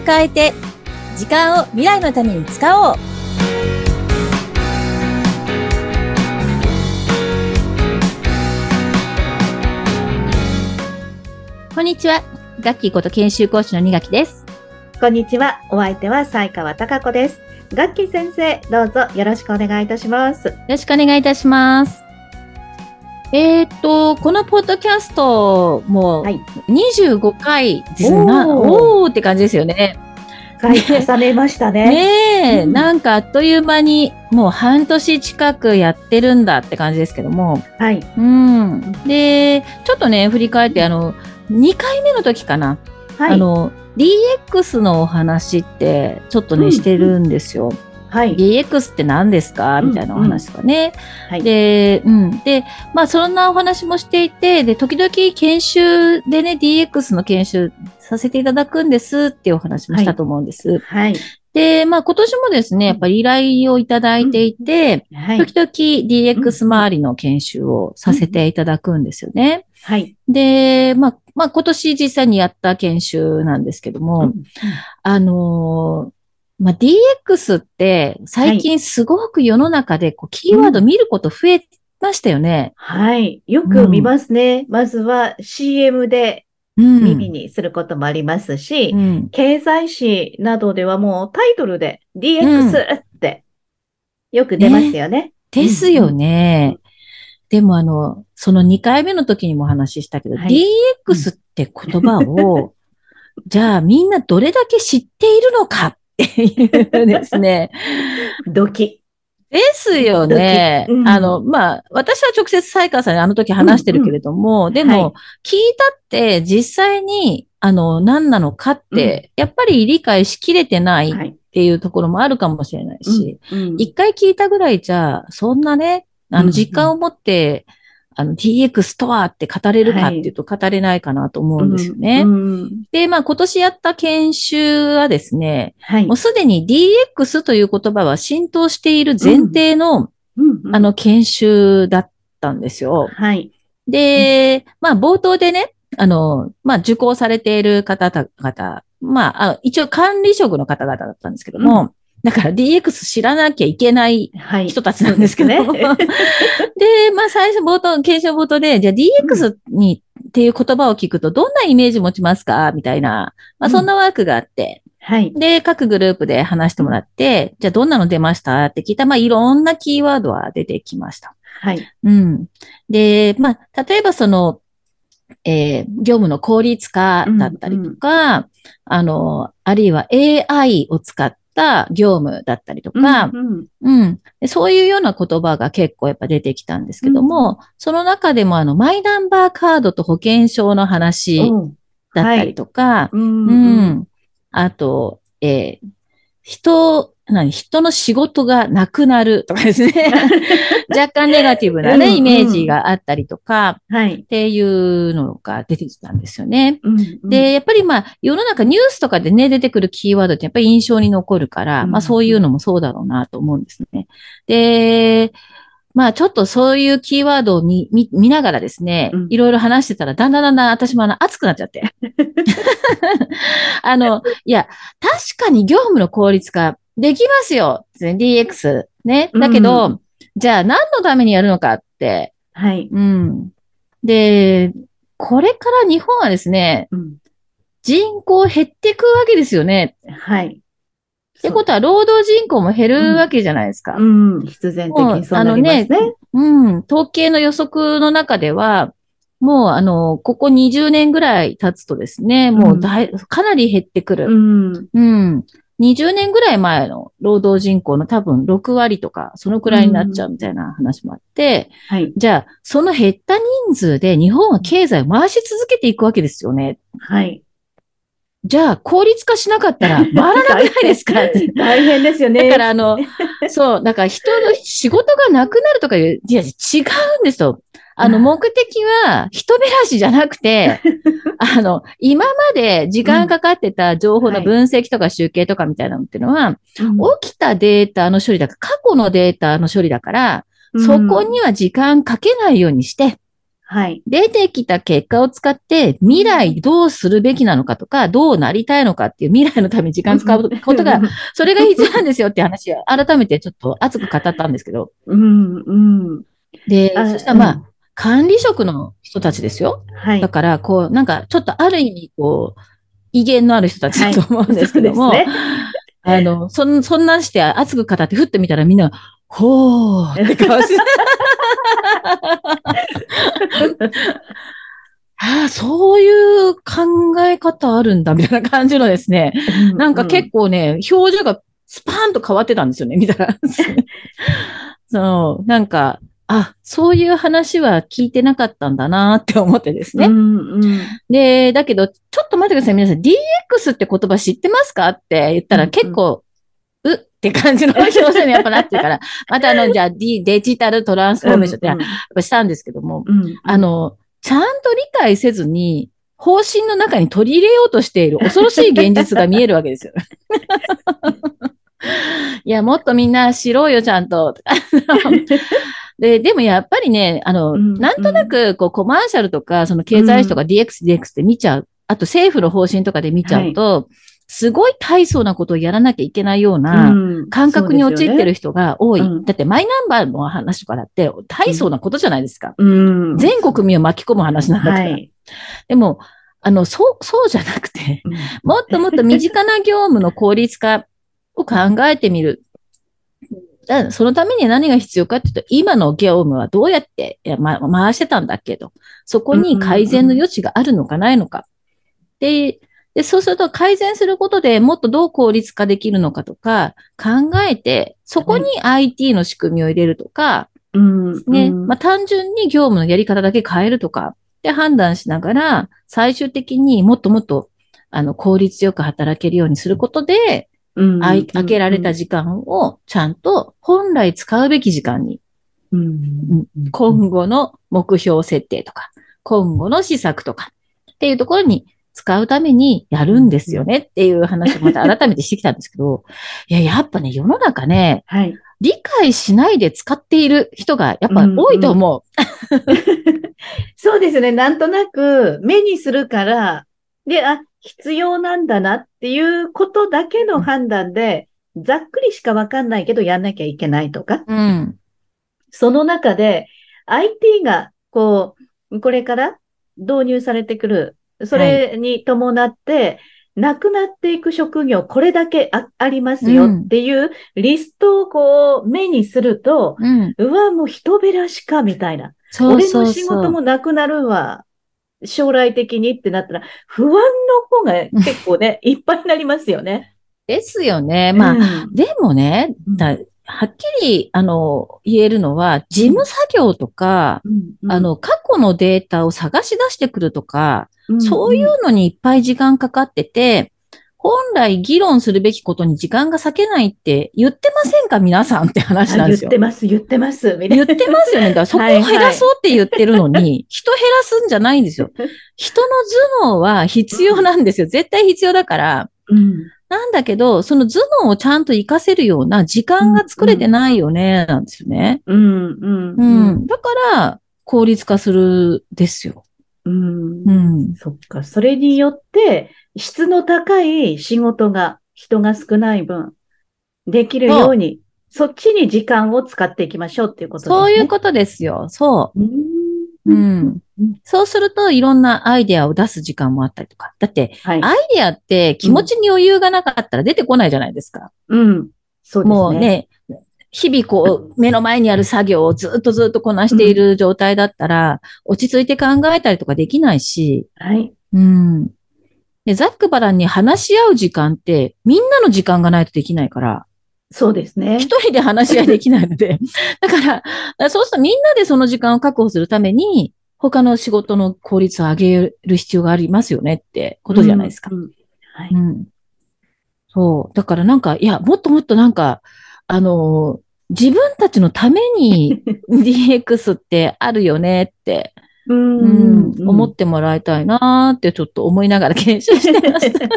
を変えて、時間を未来のために使おう。こんにちは。ガッキーこと研修講師の二垣です。こんにちは。お相手は西川貴子です。ガッキー先生、どうぞよろしくお願いいたします。よろしくお願いいたします。えーっと、このポッドキャストもはい25回ですな、おーおーって感じですよね。回重ねましたね。ねえ、うんなんかあっという間にもう半年近くやってるんだって感じですけども。はい。うん。で、ちょっとね、振り返って、あの、2回目の時かな。はい。あの、DX のお話ってちょっとね、うんしてるんですよ。はい。DX って何ですか？みたいなお話とかね。はい。で、うん。で、まあ、そんなお話もしていて、で、時々研修でね、DX の研修させていただくんですっていうお話もしたと思うんです。はい。で、まあ、今年もですね、やっぱり依頼をいただいていて、はい。時々 DX 周りの研修をさせていただくんですよね。はい。で、まあ、まあ、今年実際にやった研修なんですけども、うんあのーまあ、DX って最近すごく世の中でこうキーワード見ること増えましたよね。はい。よく見ますね。まずは CM でうん。耳にすることもありますし、うん。経済誌などではもうタイトルで DX ってよく出ますよね。ですよね。でもあの、その2回目の時にもお話ししたけど、はい DX って言葉を、じゃあみんなどれだけ知っているのかっていうですね。ドキ。ですよね。うん。あの、まあ、私は直接西川さんにあの時話してるけれども、でも、はい。聞いたって実際に、あの、何なのかって、やっぱり理解しきれてないっはい。ていうところもあるかもしれないし、うん。一、回聞いたぐらいじゃ、そんなね、あの、うん。うん。実感を持って、あの、DX とはって語れるかっていうと語れないかなと思うんですよね。うんで、まあ、今年やった研修はですね、はいもう。すでに DX という言葉は浸透している前提の、うんうんあの、研修だったんですよ。はい。で、まあ、冒頭でね、あの、まあ、受講されている方々、まあ、あ一応管理職の方々だったんですけども、だから DX 知らなきゃいけないはい。人たちなんですけど、そうですね で、まあ、最初冒頭、研修冒頭で、じゃあ DX に、っていう言葉を聞くと、どんなイメージ持ちますか？みたいな、まあ、そんなワークがあって、はい。で、各グループで話してもらって、じゃあどんなの出ました？って聞いたら、まあ、いろんなキーワードは出てきました。はい。うん。で、まあ、例えばその、えー業務の効率化だったりとか、あの、あるいは AI を使った業務だったりとか、うんうん、でそういうような言葉が結構やっぱ出てきたんですけども、その中でもあの、マイナンバーカードと保険証の話うん。だったりとか、うんううん。ん。あと、えー人、何人の仕事がなくなるとかですね。若干ネガティブなね、うんうんイメージがあったりとか、はい。っていうのが出てきたんですよね。うんうんで、やっぱりまあ、世の中ニュースとかでね、出てくるキーワードってやっぱり印象に残るから、うんまあそういうのもそうだろうなと思うんですね。で、まあちょっとそういうキーワードを見見見ながらですねうん、いろいろ話してたら、だんだんだんだん私もあの熱くなっちゃって。あの、いや、確かに業務の効率化できますよ。DX。ね。だけど、うじゃあ何のためにやるのかって、はい。うん。で、これから日本はですね、うん人口減っていくわけですよね。はい。ってことは、労働人口も減るわけじゃないですか。うん。必然的にそうなりますね。うん。統計の予測の中では、もう、あの、ここ20年ぐらい経つとですね、もうだい、かなり減ってくる。うん。うん。20年ぐらい前の労働人口の多分6割とか、そのくらいになっちゃうみたいな話もあって、はい。じゃあ、その減った人数で日本は経済を回し続けていくわけですよね。はい。じゃあ、効率化しなかったら 回らなくないですか？大変ですよね。だから、あの、そう、だから人の仕事がなくなるとかいう、いや、違うんですよ。あの、うん目的は人減らしじゃなくて、あの、今まで時間かかってた情報の分析とか集計とかみたいなのっていうのは、うん起きたデータの処理だから、過去のデータの処理だから、そこには時間かけないようにして、はい。出てきた結果を使って未来どうするべきなのかとか、どうなりたいのかっていう未来のために時間使うことが、それが必要なんですよって話を改めてちょっと熱く語ったんですけど。うん、うん。で、あそしたらまあ、うん管理職の人たちですよ。はいだ。から、こう、なんか、ちょっとある意味、こう、威厳のある人たちだと思うんですけども、そうですねあの、そん、そんなんして熱く語って、ふってみたらみんな、ほーって顔して、ああ、そういう考え方あるんだ、みたいな感じのですね、なんか結構ね、表情がスパーンと変わってたんですよね、見たら。その、なんか、あ、そういう話は聞いてなかったんだなって思ってですね。うん、うん。で、だけど、ちょっと待ってください、皆さん。DX って言葉知ってますかって言ったら結構、う？って感じの表情にやっぱなってるから、またあの、じゃあ、D、デジタルトランスフォーメーションってやっぱしたんですけども、うん、あの、ちゃんと理解せずに、方針の中に取り入れようとしている恐ろしい現実が見えるわけですよ。いや、もっとみんな知ろうよ、ちゃんと。で、でもやっぱりね、あの、うんなんとなく、こう、コマーシャルとか、その経済費とか DX、DX って見ちゃう。あと政府の方針とかで見ちゃうと、すごい大層なことをやらなきゃいけないようなうん感覚に陥ってる人が多い。うんだってマイナンバーの話とかだって大層なことじゃないですか。うん。全国民を巻き込む話なんだから。はい。でも、あの、そう、そうじゃなくて、うんもっともっと身近な業務の効率化を考えてみる。そのために何が必要かっていうと、今の業務はどうやってま、回してたんだっけど、そこに改善の余地があるのかないのか。で、で、そうすると改善することでもっとどう効率化できるのかとか考えて、そこに IT の仕組みを入れるとか、うん。ね、うん。まあ、単純に業務のやり方だけ変えるとかで判断しながら、最終的にもっともっと、あの、効率よく働けるようにすることで、うん開けられた時間をちゃんと本来使うべき時間に、うん今後の目標設定とか、今後の施策とかっていうところに使うためにやるんですよねっていう話をまた改めてしてきたんですけど、いや、やっぱね、世の中ね、はい。理解しないで使っている人がやっぱ多いと思う。そうですね。なんとなく目にするから、で、あ、必要なんだなっていうことだけの判断で、ざっくりしかわかんないけどやんなきゃいけないとか、うん。その中で IT がこう、これから導入されてくる、それに伴って、なくなっていく職業、これだけあありますよっていうリストをこう目にすると、うん。うわ、もう人べらしかみたいな。そう俺そうそう。の仕事もなくなるわ。将来的にってなったら、不安の方が結構ね、いっぱいになりますよね。ですよね。まあ、うんでもね、だはっきり、あの、言えるのは、事務作業とか、うんあ、の、過去のデータを探し出してくるとか、うんそういうのにいっぱい時間かかってて、本来議論するべきことに時間が割けないって言ってませんか皆さんって話なんですよあ言って。ます、言ってます。言ってますよね。だからそこを減らそうって言ってるのに、人減らすんじゃないんですよ。人の頭脳は必要なんですよ。絶対必要だから。うんなんだけど、その頭脳をちゃんと活かせるような時間が作れてないよね、なんですよね。うん、うん、ううんん。だから、効率化するですよ。うんうん。そっか。それによって、質の高い仕事が、人が少ない分、できるように、そっちに時間を使っていきましょうっていうことですね。そういうことですよ。そう。うんうん。そうすると、いろんなアイデアを出す時間もあったりとか。だって、はい。アイデアって気持ちに余裕がなかったら出てこないじゃないですか。うん。そうですね。もうね、日々こう、目の前にある作業をずっとずっとこなしている状態だったら、落ち着いて考えたりとかできないし、はい。うん。で、ざっくばらんに話し合う時間って、みんなの時間がないとできないから、そうですね。一人で話し合いできないので、だから、そうするとみんなでその時間を確保するために、他の仕事の効率を上げる必要がありますよねってことじゃないですか。うん。うんはい。うん。そう。だからなんか、いや、もっともっとなんか、あのー自分たちのために DX ってあるよねって、ううんん、思ってもらいたいなーってちょっと思いながら研修してました。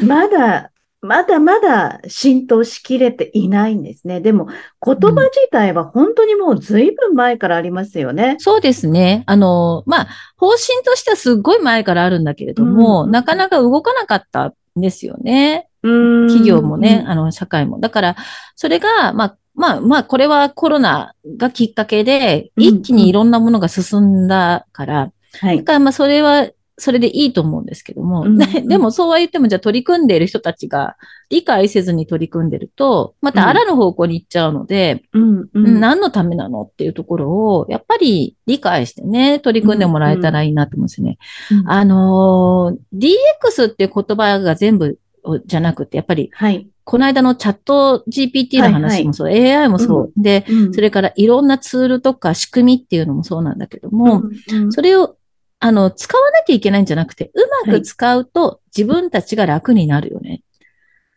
まだまだまだ浸透しきれていないんですね。でも、言葉自体は本当にもう随分前からありますよね。そうですね。あの、まあ、方針としてはすっごい前からあるんだけれども、うんなかなか動かなかったんですよね。企企業もね、あの、社会も。だから、それが、まあ、まあ、まあ、これはコロナがきっかけで、うん一気にいろんなものが進んだから、はい。だから、まあ、それは、それでいいと思うんですけども、うんで でもそうは言っても、じゃあ取り組んでいる人たちが理解せずに取り組んでると、またあらぬ方向に行っちゃうので、うん、ううん。ん。何のためなのっていうところを、やっぱり理解してね、取り組んでもらえたらいいなと思うんですよね。うんあのー DX っていう言葉が全部じゃなくて、やっぱり、はい。この間のチャット GPT の話もそう、AI もそう、で、うん。それからいろんなツールとか仕組みっていうのもそうなんだけども、うん。うん。それを、あの、使わなきゃいけないんじゃなくて、うまく使うと自分たちが楽になるよね。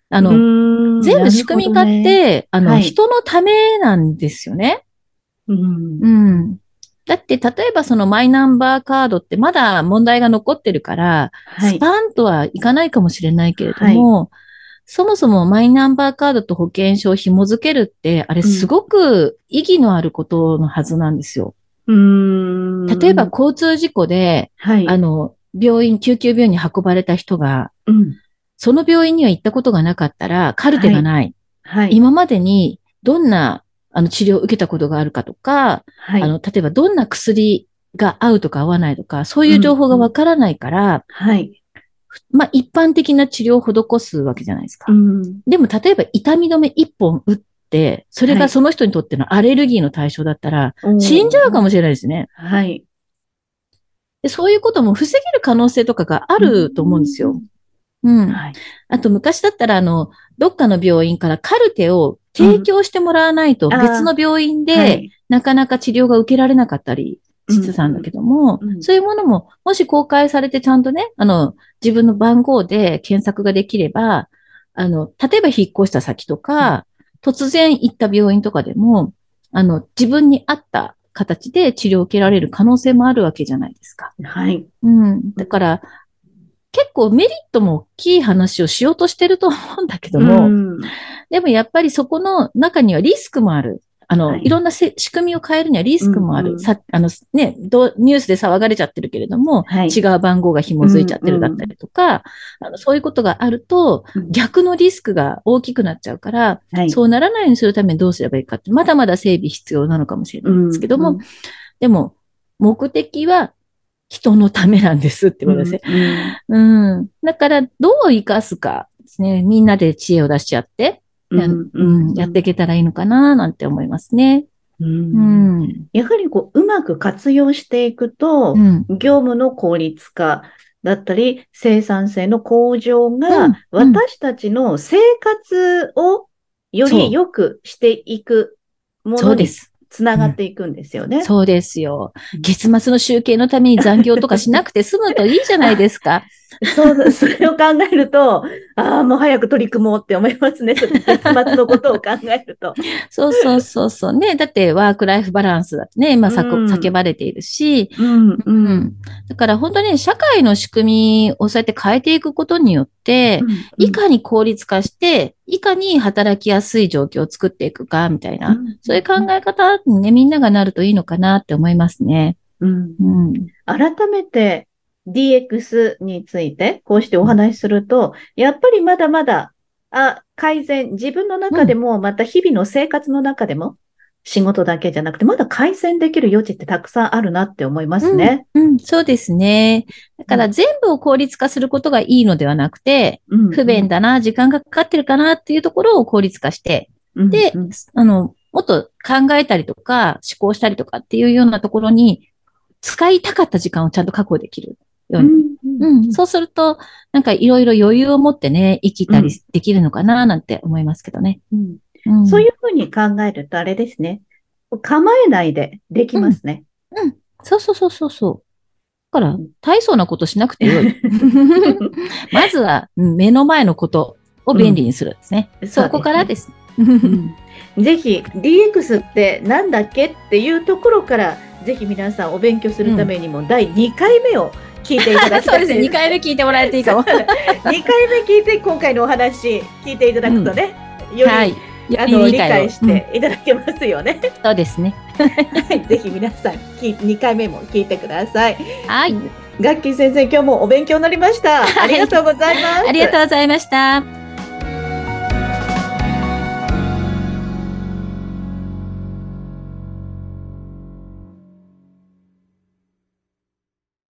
あの、うん全部仕組み化っ、て、あの、はい人のためなんですよね。うんうん。だって、例えばそのマイナンバーカードってまだ問題が残ってるから、はい。スパンとはいかないかもしれないけれども、そもそもマイナンバーカードと保険証を紐付けるって、あれすごく意義のあることのはずなんですよ。うん例えば、交通事故で、はい。あの、病院、救急病院に運ばれた人が、うんその病院には行ったことがなかったら、カルテがない。はい。今までにどんなあの治療を受けたことがあるかとか、はい。あの、例えばどんな薬が合うとか合わないとか、そういう情報がわからないから、はい。まあ一般的な治療を施すわけじゃないですか。うんでも例えば痛み止め一本打って、それはいがその人にとってのアレルギーの対象だったら、死んじゃうかもしれないですね。はい。でそういうことも防げる可能性とかがあると思うんですよ。うん。はい。あと昔だったら、あの、どっかの病院からカルテを提供してもらわないとうん別の病院で、はいなかなか治療が受けられなかったりしてたんだけども、うんうんそういうものも、もし公開されてちゃんとね、あの、自分の番号で検索ができれば、あの、例えば引っ越した先とか、突然行った病院とかでも、あの、自分に合った形で治療を受けられる可能性もあるわけじゃないですか。はい。うん。だから、結構メリットも大きい話をしようとしてると思うんだけども、うんでもやっぱりそこの中にはリスクもある。あの、はいい、ろんなせ仕組みを変えるにはリスクもある。うんうんさ、あの、ね、どニュースで騒がれちゃってるけれども、はい。違う番号が紐づいちゃってるだったりとか、あのそういうことがあると、うん逆のリスクが大きくなっちゃうから、はい。そうならないようにするためにどうすればいいかって、まだまだ整備必要なのかもしれないんですけども、うんでも、目的は人のためなんですってことですね。うんうん。だから、どう生かすかですね。みんなで知恵を出し合って、やうんうん、やっていけたらいいのかな、なんて思いますね。ううんん。やはりこう、うまく活用していくとう、ん。業務の効率化だったり、生産性の向上うんが、私たちの生活をより良くしていくものに。つながっていくんですよね。そうですようん。月末の集計のために残業とかしなくて済むといいじゃないですか。そう、それを考えると、ああ、もう早く取り組もうって思いますね。月末のことを考えると。そうそうそうそう。ね。だってワークライフバランスだってね、今さこうん叫ばれているし、うん、う。うんん。だから本当に社会の仕組みをそうやって変えていくことによって、いかに効率化して、いかに働きやすい状況を作っていくか、みたいな、そういう考え方にね、みんながなるといいのかなって思いますね。うんうん。改めて DX についてこうしてお話しすると、やっぱりまだまだ、あ、改善、自分の中でも、また日々の生活の中でも、仕事だけじゃなくて、まだ改善できる余地ってたくさんあるなって思いますね。うん、そうですね。だから全部を効率化することがいいのではなくて、うん不便だな、時間がかかってるかなっていうところを効率化して、うんでうん、あの、もっと考えたりとか、思考したりとかっていうようなところに、使いたかった時間をちゃんと確保できるように。うん、そうすると、なんかいろいろ余裕を持ってね、生きたりできるのかな、なんて思いますけどね。うんうん、そういうふうに考えると、あれですね。構えないでできますね。そうそうそうそうそう。だから、大層なことしなくてよい。まずは、うん目の前のことを便利にするんですね。うんそこからです。うんぜひ DX ってなんだっけっていうところから、ぜひ皆さんお勉強するためにも第2回目を聞いていただきたい。そうですね。2回目聞いてもらえていいかも。2回目聞いて、今回のお話聞いていただくとね、うん、より、はい、あの理解していただけますよね。うん、そうですね。はい、ぜひ皆さん、2回目も聞いてください。はい。ガッキー先生、今日もお勉強になりました。ありがとうございます。ありがとうございました。